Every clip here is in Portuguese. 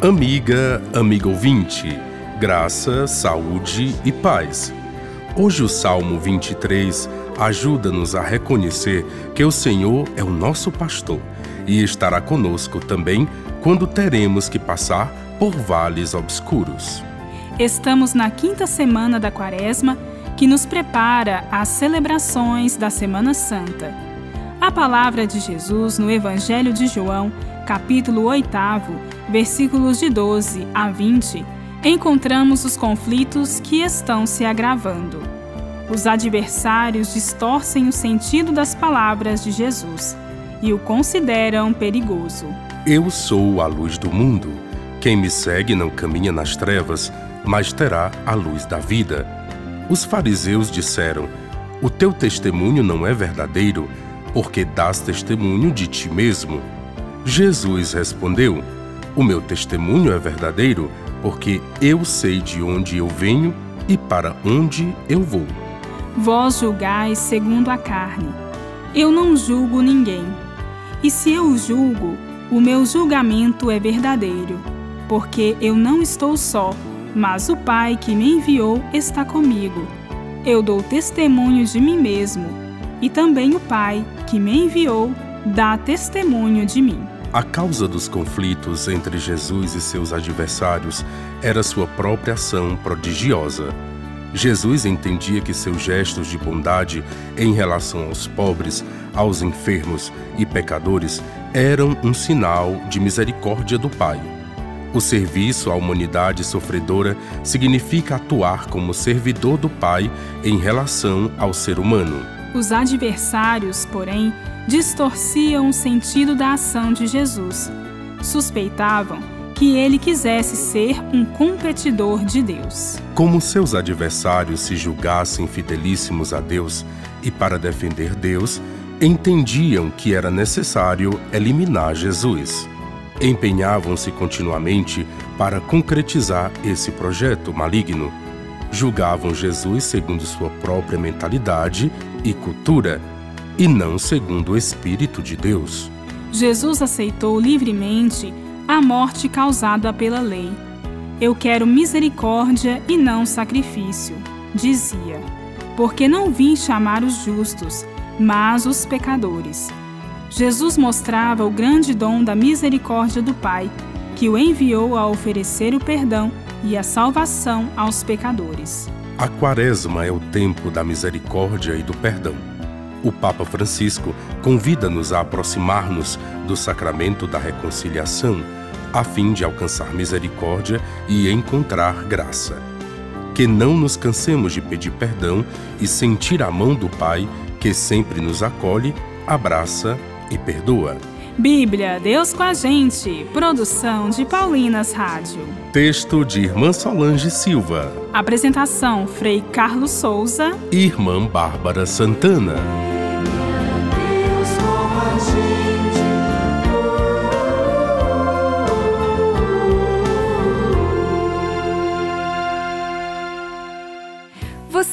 Amiga, amigo ouvinte, graça, saúde e paz. Hoje o Salmo 23 ajuda-nos a reconhecer que o Senhor é o nosso pastor e estará conosco também quando teremos que passar por vales obscuros. Estamos na quinta semana da Quaresma, que nos prepara às celebrações da Semana Santa. A palavra de Jesus no Evangelho de João, capítulo 8, versículos de 12 a 20, encontramos os conflitos que estão se agravando. Os adversários distorcem o sentido das palavras de Jesus e o consideram perigoso. Eu sou a luz do mundo. Quem me segue não caminha nas trevas, mas terá a luz da vida. Os fariseus disseram: O teu testemunho não é verdadeiro, porque dás testemunho de ti mesmo. Jesus respondeu: O meu testemunho é verdadeiro, porque eu sei de onde eu venho e para onde eu vou. Vós julgais segundo a carne. Eu não julgo ninguém. E se eu julgo, o meu julgamento é verdadeiro, porque eu não estou só, mas o Pai que me enviou está comigo. Eu dou testemunho de mim mesmo, e também o Pai que me enviou dá testemunho de mim. A causa dos conflitos entre Jesus e seus adversários era sua própria ação prodigiosa. Jesus entendia que seus gestos de bondade em relação aos pobres, aos enfermos e pecadores eram um sinal de misericórdia do Pai. O serviço à humanidade sofredora significa atuar como servidor do Pai em relação ao ser humano. Os adversários, porém, distorciam o sentido da ação de Jesus. Suspeitavam que ele quisesse ser um competidor de Deus. Como seus adversários se julgassem fidelíssimos a Deus e para defender Deus, entendiam que era necessário eliminar Jesus. Empenhavam-se continuamente para concretizar esse projeto maligno. Julgavam Jesus segundo sua própria mentalidade e cultura, e não segundo o Espírito de Deus. Jesus aceitou livremente a morte causada pela lei. Eu quero misericórdia e não sacrifício, dizia, porque não vim chamar os justos, mas os pecadores. Jesus mostrava o grande dom da misericórdia do Pai, que o enviou a oferecer o perdão e a salvação aos pecadores. A Quaresma é o tempo da misericórdia e do perdão. O Papa Francisco convida-nos a aproximar-nos do sacramento da reconciliação a fim de alcançar misericórdia e encontrar graça. Que não nos cansemos de pedir perdão e sentir a mão do Pai, que sempre nos acolhe, abraça e perdoa. Bíblia, Deus com a gente. Produção de Paulinas Rádio. Texto de Irmã Solange Silva. Apresentação: Frei Carlos Souza e Irmã Bárbara Santana.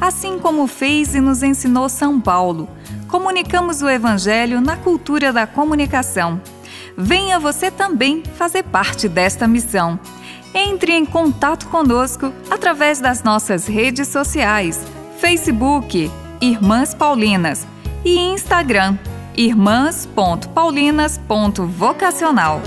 assim como fez e nos ensinou São Paulo comunicamos o Evangelho na cultura da comunicação. Venha você também fazer parte desta missão. Entre em contato conosco através das nossas redes sociais: Facebook, Irmãs Paulinas e Instagram, irmãs.paulinas.vocacional.